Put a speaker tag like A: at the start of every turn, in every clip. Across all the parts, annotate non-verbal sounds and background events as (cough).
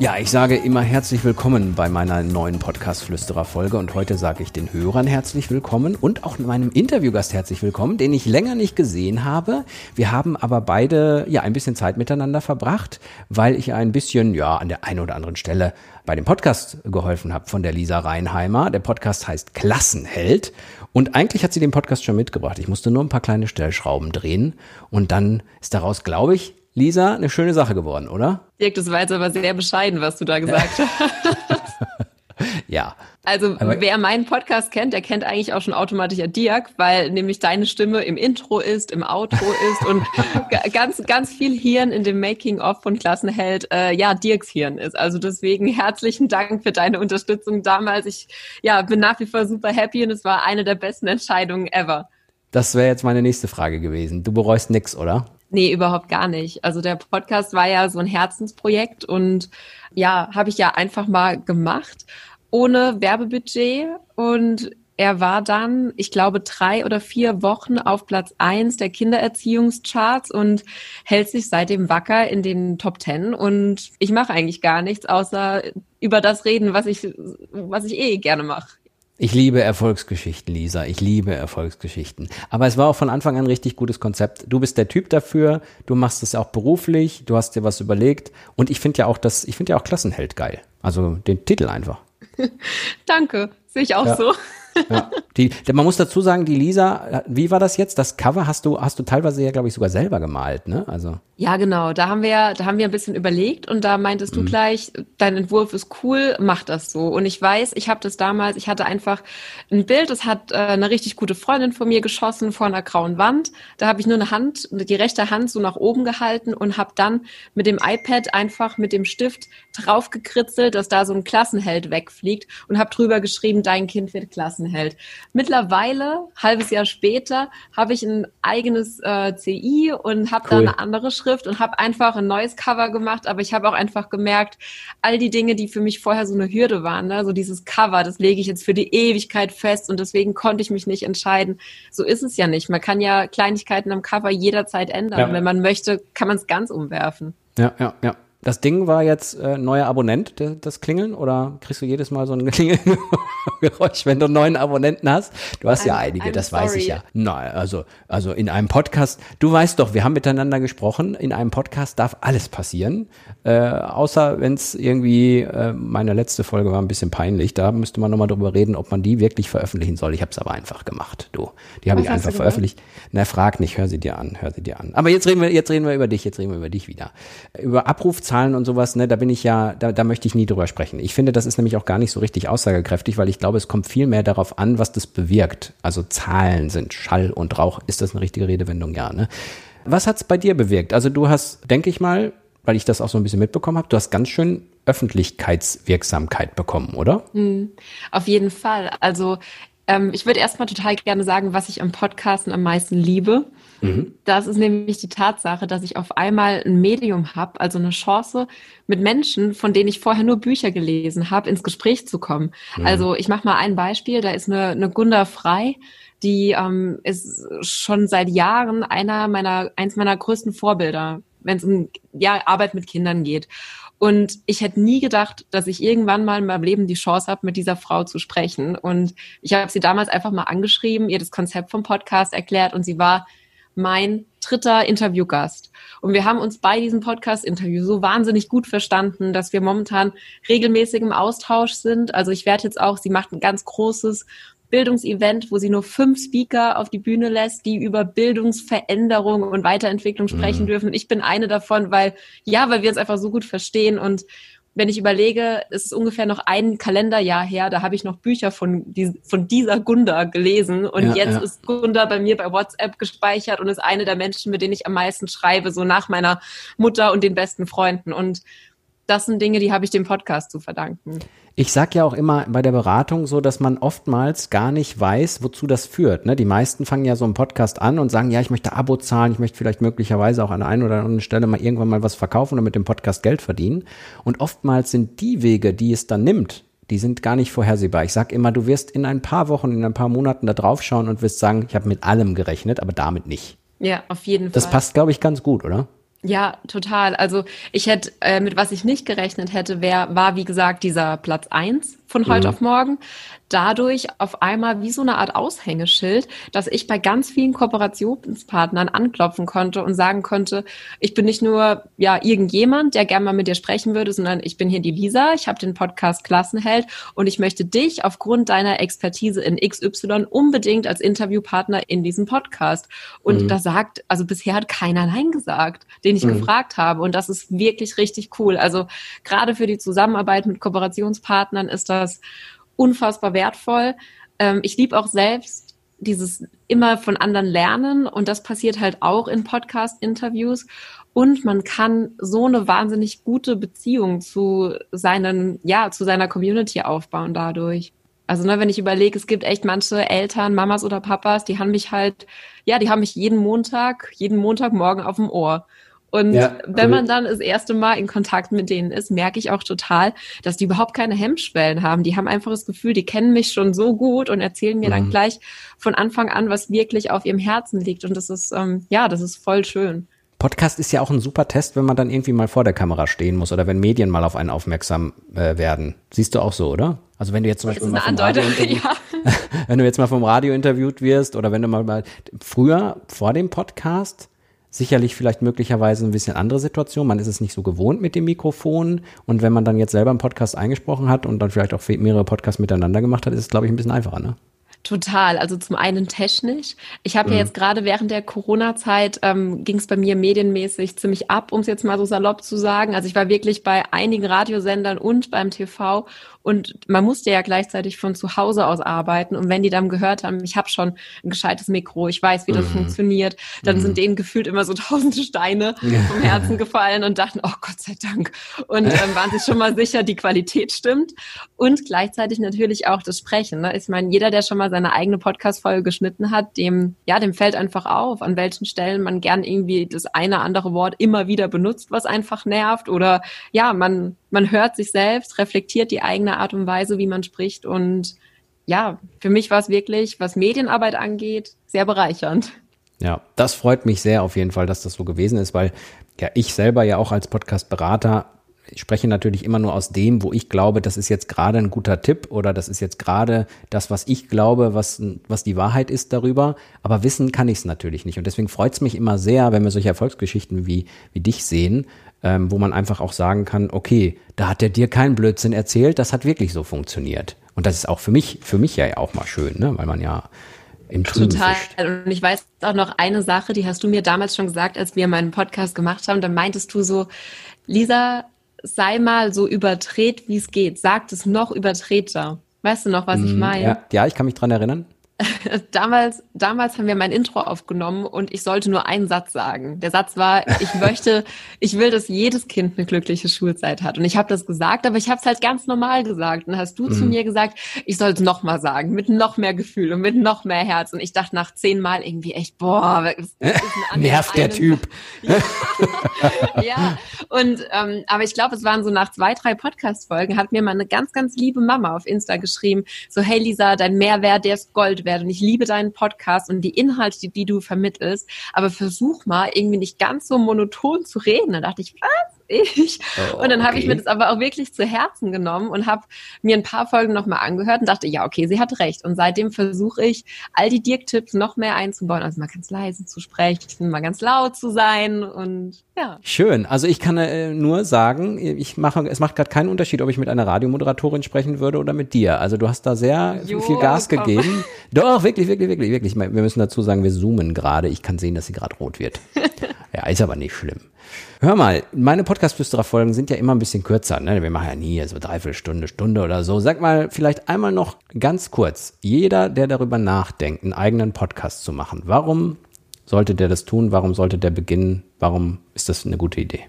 A: Ja, ich sage immer herzlich willkommen bei meiner neuen Podcast-Flüsterer-Folge und heute sage ich den Hörern herzlich willkommen und auch meinem Interviewgast herzlich willkommen, den ich länger nicht gesehen habe. Wir haben aber beide ja ein bisschen Zeit miteinander verbracht, weil ich ein bisschen ja an der einen oder anderen Stelle bei dem Podcast geholfen habe von der Lisa Reinheimer. Der Podcast heißt Klassenheld und eigentlich hat sie den Podcast schon mitgebracht. Ich musste nur ein paar kleine Stellschrauben drehen und dann ist daraus, glaube ich, Lisa, eine schöne Sache geworden, oder?
B: Dirk, das war jetzt aber sehr bescheiden, was du da gesagt (laughs) hast.
A: ja.
B: Also aber wer meinen Podcast kennt, der kennt eigentlich auch schon automatisch ja Dirk, weil nämlich deine Stimme im Intro ist, im Outro ist und (laughs) ganz, ganz viel Hirn in dem Making-of von Klassenheld, äh, ja, Dirks Hirn ist. Also deswegen herzlichen Dank für deine Unterstützung damals. Ich ja, bin nach wie vor super happy und es war eine der besten Entscheidungen ever.
A: Das wäre jetzt meine nächste Frage gewesen. Du bereust nix, oder?
B: Nee, überhaupt gar nicht. Also der Podcast war ja so ein Herzensprojekt und ja, habe ich ja einfach mal gemacht, ohne Werbebudget. Und er war dann, ich glaube, drei oder vier Wochen auf Platz eins der Kindererziehungscharts und hält sich seitdem wacker in den Top Ten. Und ich mache eigentlich gar nichts, außer über das reden, was ich, was ich eh gerne mache.
A: Ich liebe Erfolgsgeschichten, Lisa. Ich liebe Erfolgsgeschichten. Aber es war auch von Anfang an ein richtig gutes Konzept. Du bist der Typ dafür. Du machst es auch beruflich. Du hast dir was überlegt. Und ich finde ja auch das, ich finde ja auch Klassenheld geil. Also den Titel einfach. (laughs)
B: Danke. Sehe ich auch ja. so.
A: Ja. Die, man muss dazu sagen, die Lisa, wie war das jetzt? Das Cover hast du, hast du teilweise ja, glaube ich, sogar selber gemalt, ne? Also.
B: Ja, genau. Da haben wir, da haben wir ein bisschen überlegt und da meintest du mhm. gleich, dein Entwurf ist cool, mach das so. Und ich weiß, ich habe das damals, ich hatte einfach ein Bild, das hat äh, eine richtig gute Freundin von mir geschossen vor einer grauen Wand. Da habe ich nur eine Hand, die rechte Hand so nach oben gehalten und habe dann mit dem iPad einfach mit dem Stift draufgekritzelt, dass da so ein Klassenheld wegfliegt und habe drüber geschrieben, dein Kind wird Klassenheld. Mittlerweile, halbes Jahr später, habe ich ein eigenes äh, CI und habe cool. da eine andere Schrift Schrift und habe einfach ein neues Cover gemacht, aber ich habe auch einfach gemerkt, all die Dinge, die für mich vorher so eine Hürde waren, ne, so dieses Cover, das lege ich jetzt für die Ewigkeit fest und deswegen konnte ich mich nicht entscheiden. So ist es ja nicht. Man kann ja Kleinigkeiten am Cover jederzeit ändern. Ja. Wenn man möchte, kann man es ganz umwerfen.
A: Ja, ja, ja. Das Ding war jetzt äh, neuer Abonnent, das Klingeln, oder kriegst du jedes Mal so ein (laughs) Klingelgeräusch, wenn du einen neuen Abonnenten hast? Du hast I'm, ja einige, I'm das sorry. weiß ich ja. Nein, also, also in einem Podcast, du weißt doch, wir haben miteinander gesprochen, in einem Podcast darf alles passieren, äh, außer wenn es irgendwie, äh, meine letzte Folge war ein bisschen peinlich, da müsste man nochmal drüber reden, ob man die wirklich veröffentlichen soll. Ich habe es aber einfach gemacht, du. Die habe ich einfach veröffentlicht. Na, frag nicht, hör sie dir an, hör sie dir an. Aber jetzt reden wir, jetzt reden wir über dich, jetzt reden wir über dich wieder. Über Abrufzahlen Zahlen und sowas, ne, da bin ich ja, da, da möchte ich nie drüber sprechen. Ich finde, das ist nämlich auch gar nicht so richtig aussagekräftig, weil ich glaube, es kommt viel mehr darauf an, was das bewirkt. Also Zahlen sind Schall und Rauch. Ist das eine richtige Redewendung? Ja, ne? Was hat's bei dir bewirkt? Also du hast, denke ich mal, weil ich das auch so ein bisschen mitbekommen habe, du hast ganz schön Öffentlichkeitswirksamkeit bekommen, oder?
B: Mhm, auf jeden Fall. Also ähm, ich würde erstmal total gerne sagen, was ich am Podcasten am meisten liebe. Mhm. Das ist nämlich die Tatsache, dass ich auf einmal ein Medium habe, also eine Chance, mit Menschen, von denen ich vorher nur Bücher gelesen habe, ins Gespräch zu kommen. Mhm. Also ich mache mal ein Beispiel, da ist eine, eine Gunda Frei, die ähm, ist schon seit Jahren einer meiner, eins meiner größten Vorbilder, wenn es um ja, Arbeit mit Kindern geht. Und ich hätte nie gedacht, dass ich irgendwann mal in meinem Leben die Chance habe, mit dieser Frau zu sprechen. Und ich habe sie damals einfach mal angeschrieben, ihr das Konzept vom Podcast erklärt und sie war mein dritter Interviewgast. Und wir haben uns bei diesem Podcast-Interview so wahnsinnig gut verstanden, dass wir momentan regelmäßig im Austausch sind. Also ich werde jetzt auch, sie macht ein ganz großes Bildungsevent, wo sie nur fünf Speaker auf die Bühne lässt, die über Bildungsveränderung und Weiterentwicklung sprechen mhm. dürfen. Ich bin eine davon, weil, ja, weil wir uns einfach so gut verstehen und wenn ich überlege, es ist ungefähr noch ein Kalenderjahr her, da habe ich noch Bücher von, die, von dieser Gunda gelesen und ja, jetzt ja. ist Gunda bei mir bei WhatsApp gespeichert und ist eine der Menschen, mit denen ich am meisten schreibe, so nach meiner Mutter und den besten Freunden. Und das sind Dinge, die habe ich dem Podcast zu verdanken.
A: Ich sag ja auch immer bei der Beratung so, dass man oftmals gar nicht weiß, wozu das führt. Ne? Die meisten fangen ja so einen Podcast an und sagen, ja, ich möchte Abo zahlen, ich möchte vielleicht möglicherweise auch an der einen oder anderen Stelle mal irgendwann mal was verkaufen oder mit dem Podcast Geld verdienen. Und oftmals sind die Wege, die es dann nimmt, die sind gar nicht vorhersehbar. Ich sag immer, du wirst in ein paar Wochen, in ein paar Monaten da drauf schauen und wirst sagen, ich habe mit allem gerechnet, aber damit nicht.
B: Ja, auf jeden Fall.
A: Das passt, glaube ich, ganz gut, oder?
B: Ja, total. Also ich hätte, äh, mit was ich nicht gerechnet hätte, wär, war, wie gesagt, dieser Platz eins von heute mhm. auf morgen dadurch auf einmal wie so eine Art Aushängeschild, dass ich bei ganz vielen Kooperationspartnern anklopfen konnte und sagen konnte, ich bin nicht nur ja irgendjemand, der gerne mal mit dir sprechen würde, sondern ich bin hier die Lisa, ich habe den Podcast Klassenheld und ich möchte dich aufgrund deiner Expertise in XY unbedingt als Interviewpartner in diesem Podcast. Und mhm. da sagt, also bisher hat keiner Nein gesagt, den ich mhm. gefragt habe und das ist wirklich richtig cool. Also gerade für die Zusammenarbeit mit Kooperationspartnern ist das unfassbar wertvoll. Ähm, ich liebe auch selbst dieses immer von anderen lernen und das passiert halt auch in Podcast-Interviews. Und man kann so eine wahnsinnig gute Beziehung zu seinen, ja, zu seiner Community aufbauen dadurch. Also, ne, wenn ich überlege, es gibt echt manche Eltern, Mamas oder Papas, die haben mich halt, ja, die haben mich jeden Montag, jeden Montagmorgen auf dem Ohr. Und ja, wenn man dann das erste Mal in Kontakt mit denen ist, merke ich auch total, dass die überhaupt keine Hemmschwellen haben. Die haben einfach das Gefühl, die kennen mich schon so gut und erzählen mir mhm. dann gleich von Anfang an, was wirklich auf ihrem Herzen liegt. Und das ist, ähm, ja, das ist voll schön.
A: Podcast ist ja auch ein super Test, wenn man dann irgendwie mal vor der Kamera stehen muss oder wenn Medien mal auf einen aufmerksam äh, werden. Siehst du auch so, oder? Also wenn du jetzt zum Beispiel mal vom Radio (laughs) ja. (laughs) wenn du jetzt mal vom Radio interviewt wirst oder wenn du mal, mal früher vor dem Podcast sicherlich vielleicht möglicherweise ein bisschen andere Situation. Man ist es nicht so gewohnt mit dem Mikrofon. Und wenn man dann jetzt selber einen Podcast eingesprochen hat und dann vielleicht auch mehrere Podcasts miteinander gemacht hat, ist es, glaube ich, ein bisschen einfacher, ne?
B: Total. Also zum einen technisch. Ich habe mhm. ja jetzt gerade während der Corona-Zeit ähm, ging es bei mir medienmäßig ziemlich ab, um es jetzt mal so salopp zu sagen. Also ich war wirklich bei einigen Radiosendern und beim TV und man musste ja gleichzeitig von zu Hause aus arbeiten. Und wenn die dann gehört haben, ich habe schon ein gescheites Mikro, ich weiß, wie das mhm. funktioniert, dann mhm. sind denen gefühlt immer so (laughs) tausende Steine vom Herzen gefallen und dachten, oh Gott sei Dank. Und (laughs) ähm, waren sich schon mal sicher, die Qualität stimmt. Und gleichzeitig natürlich auch das Sprechen. Ne? Ich meine, jeder, der schon mal seine eigene Podcast-Folge geschnitten hat, dem, ja, dem fällt einfach auf, an welchen Stellen man gern irgendwie das eine andere Wort immer wieder benutzt, was einfach nervt. Oder ja, man, man hört sich selbst, reflektiert die eigene Art und Weise, wie man spricht. Und ja, für mich war es wirklich, was Medienarbeit angeht, sehr bereichernd.
A: Ja, das freut mich sehr auf jeden Fall, dass das so gewesen ist, weil ja ich selber ja auch als Podcast-Berater ich spreche natürlich immer nur aus dem, wo ich glaube, das ist jetzt gerade ein guter Tipp oder das ist jetzt gerade das, was ich glaube, was, was die Wahrheit ist darüber. Aber wissen kann ich es natürlich nicht. Und deswegen freut es mich immer sehr, wenn wir solche Erfolgsgeschichten wie, wie dich sehen, ähm, wo man einfach auch sagen kann, okay, da hat der dir keinen Blödsinn erzählt, das hat wirklich so funktioniert. Und das ist auch für mich, für mich ja auch mal schön, ne? weil man ja im Trüben
B: Total.
A: Fischt.
B: Und ich weiß auch noch eine Sache, die hast du mir damals schon gesagt, als wir meinen Podcast gemacht haben. Da meintest du so, Lisa, sei mal so überdreht, wie es geht. Sagt es noch übertreter. Weißt du noch, was ich mhm, meine?
A: Ja, ja, ich kann mich dran erinnern. (laughs)
B: damals, damals haben wir mein Intro aufgenommen und ich sollte nur einen Satz sagen. Der Satz war, ich möchte, (laughs) ich will, dass jedes Kind eine glückliche Schulzeit hat. Und ich habe das gesagt, aber ich habe es halt ganz normal gesagt. Und hast du mhm. zu mir gesagt, ich soll es nochmal sagen, mit noch mehr Gefühl und mit noch mehr Herz. Und ich dachte nach zehnmal irgendwie echt, boah, (laughs)
A: nervt der Typ.
B: ja. ja. Und ähm, aber ich glaube, es waren so nach zwei, drei Podcast-Folgen, hat mir mal eine ganz, ganz liebe Mama auf Insta geschrieben, so, hey Lisa, dein Mehrwert, der ist Gold wert und ich liebe deinen Podcast und die Inhalte, die, die du vermittelst, aber versuch mal irgendwie nicht ganz so monoton zu reden. Da dachte ich, was? Ich. Oh, und dann habe okay. ich mir das aber auch wirklich zu Herzen genommen und habe mir ein paar Folgen nochmal angehört und dachte, ja, okay, sie hat recht. Und seitdem versuche ich, all die Dirk-Tipps noch mehr einzubauen. Also mal ganz leise zu sprechen, mal ganz laut zu sein und ja.
A: Schön. Also ich kann äh, nur sagen, ich mache, es macht gerade keinen Unterschied, ob ich mit einer Radiomoderatorin sprechen würde oder mit dir. Also du hast da sehr jo, viel Gas komm. gegeben. Doch, wirklich, wirklich, wirklich, wirklich. Wir müssen dazu sagen, wir zoomen gerade. Ich kann sehen, dass sie gerade rot wird. (laughs) ja, ist aber nicht schlimm. Hör mal, meine Podcast-Flüsterer-Folgen sind ja immer ein bisschen kürzer. Ne? Wir machen ja nie so dreiviertel Stunde, Stunde oder so. Sag mal vielleicht einmal noch ganz kurz. Jeder, der darüber nachdenkt, einen eigenen Podcast zu machen, warum sollte der das tun? Warum sollte der beginnen? Warum ist das eine gute Idee?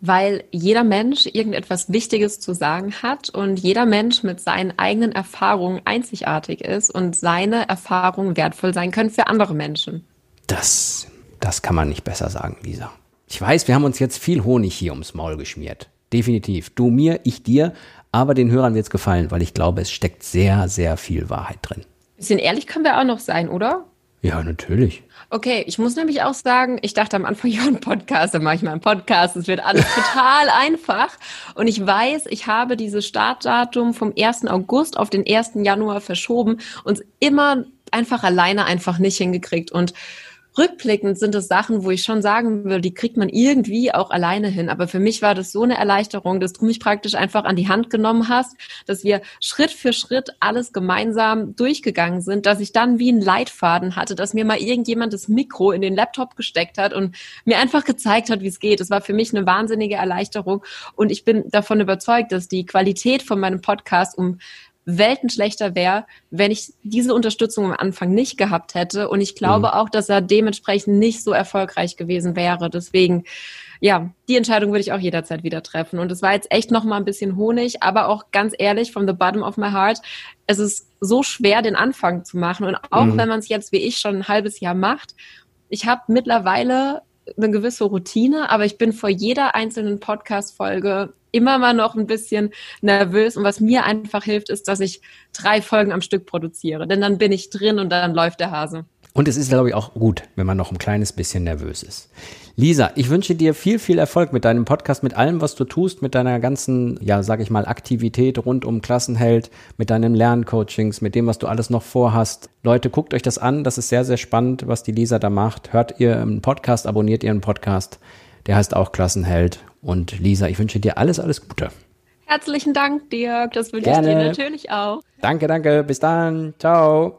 B: weil jeder Mensch irgendetwas Wichtiges zu sagen hat und jeder Mensch mit seinen eigenen Erfahrungen einzigartig ist und seine Erfahrungen wertvoll sein können für andere Menschen.
A: Das, das kann man nicht besser sagen, Lisa. Ich weiß, wir haben uns jetzt viel Honig hier ums Maul geschmiert. Definitiv. Du mir, ich dir. Aber den Hörern wird es gefallen, weil ich glaube, es steckt sehr, sehr viel Wahrheit drin.
B: Bisschen ehrlich können wir auch noch sein, oder?
A: Ja, natürlich.
B: Okay, ich muss nämlich auch sagen, ich dachte am Anfang, (laughs) ja, ein Podcast, dann mache ich mal einen Podcast, es wird alles total (laughs) einfach. Und ich weiß, ich habe dieses Startdatum vom 1. August auf den 1. Januar verschoben und immer einfach alleine einfach nicht hingekriegt. Und rückblickend sind es Sachen, wo ich schon sagen will, die kriegt man irgendwie auch alleine hin. Aber für mich war das so eine Erleichterung, dass du mich praktisch einfach an die Hand genommen hast, dass wir Schritt für Schritt alles gemeinsam durchgegangen sind, dass ich dann wie ein Leitfaden hatte, dass mir mal irgendjemand das Mikro in den Laptop gesteckt hat und mir einfach gezeigt hat, wie es geht. Das war für mich eine wahnsinnige Erleichterung und ich bin davon überzeugt, dass die Qualität von meinem Podcast um Welten schlechter wäre, wenn ich diese Unterstützung am Anfang nicht gehabt hätte. Und ich glaube mhm. auch, dass er dementsprechend nicht so erfolgreich gewesen wäre. Deswegen, ja, die Entscheidung würde ich auch jederzeit wieder treffen. Und es war jetzt echt noch mal ein bisschen Honig, aber auch ganz ehrlich, from the bottom of my heart, es ist so schwer, den Anfang zu machen. Und auch mhm. wenn man es jetzt wie ich schon ein halbes Jahr macht, ich habe mittlerweile eine gewisse Routine, aber ich bin vor jeder einzelnen Podcast-Folge immer mal noch ein bisschen nervös. Und was mir einfach hilft, ist, dass ich drei Folgen am Stück produziere. Denn dann bin ich drin und dann läuft der Hase.
A: Und es ist, glaube ich, auch gut, wenn man noch ein kleines bisschen nervös ist. Lisa, ich wünsche dir viel, viel Erfolg mit deinem Podcast, mit allem, was du tust, mit deiner ganzen, ja, sag ich mal, Aktivität rund um Klassenheld, mit deinen Lerncoachings, mit dem, was du alles noch vorhast. Leute, guckt euch das an. Das ist sehr, sehr spannend, was die Lisa da macht. Hört ihr einen Podcast, abonniert ihren Podcast. Der heißt auch Klassenheld. Und Lisa, ich wünsche dir alles, alles Gute.
B: Herzlichen Dank, Dirk. Das wünsche ich dir natürlich auch.
A: Danke, danke. Bis dann. Ciao.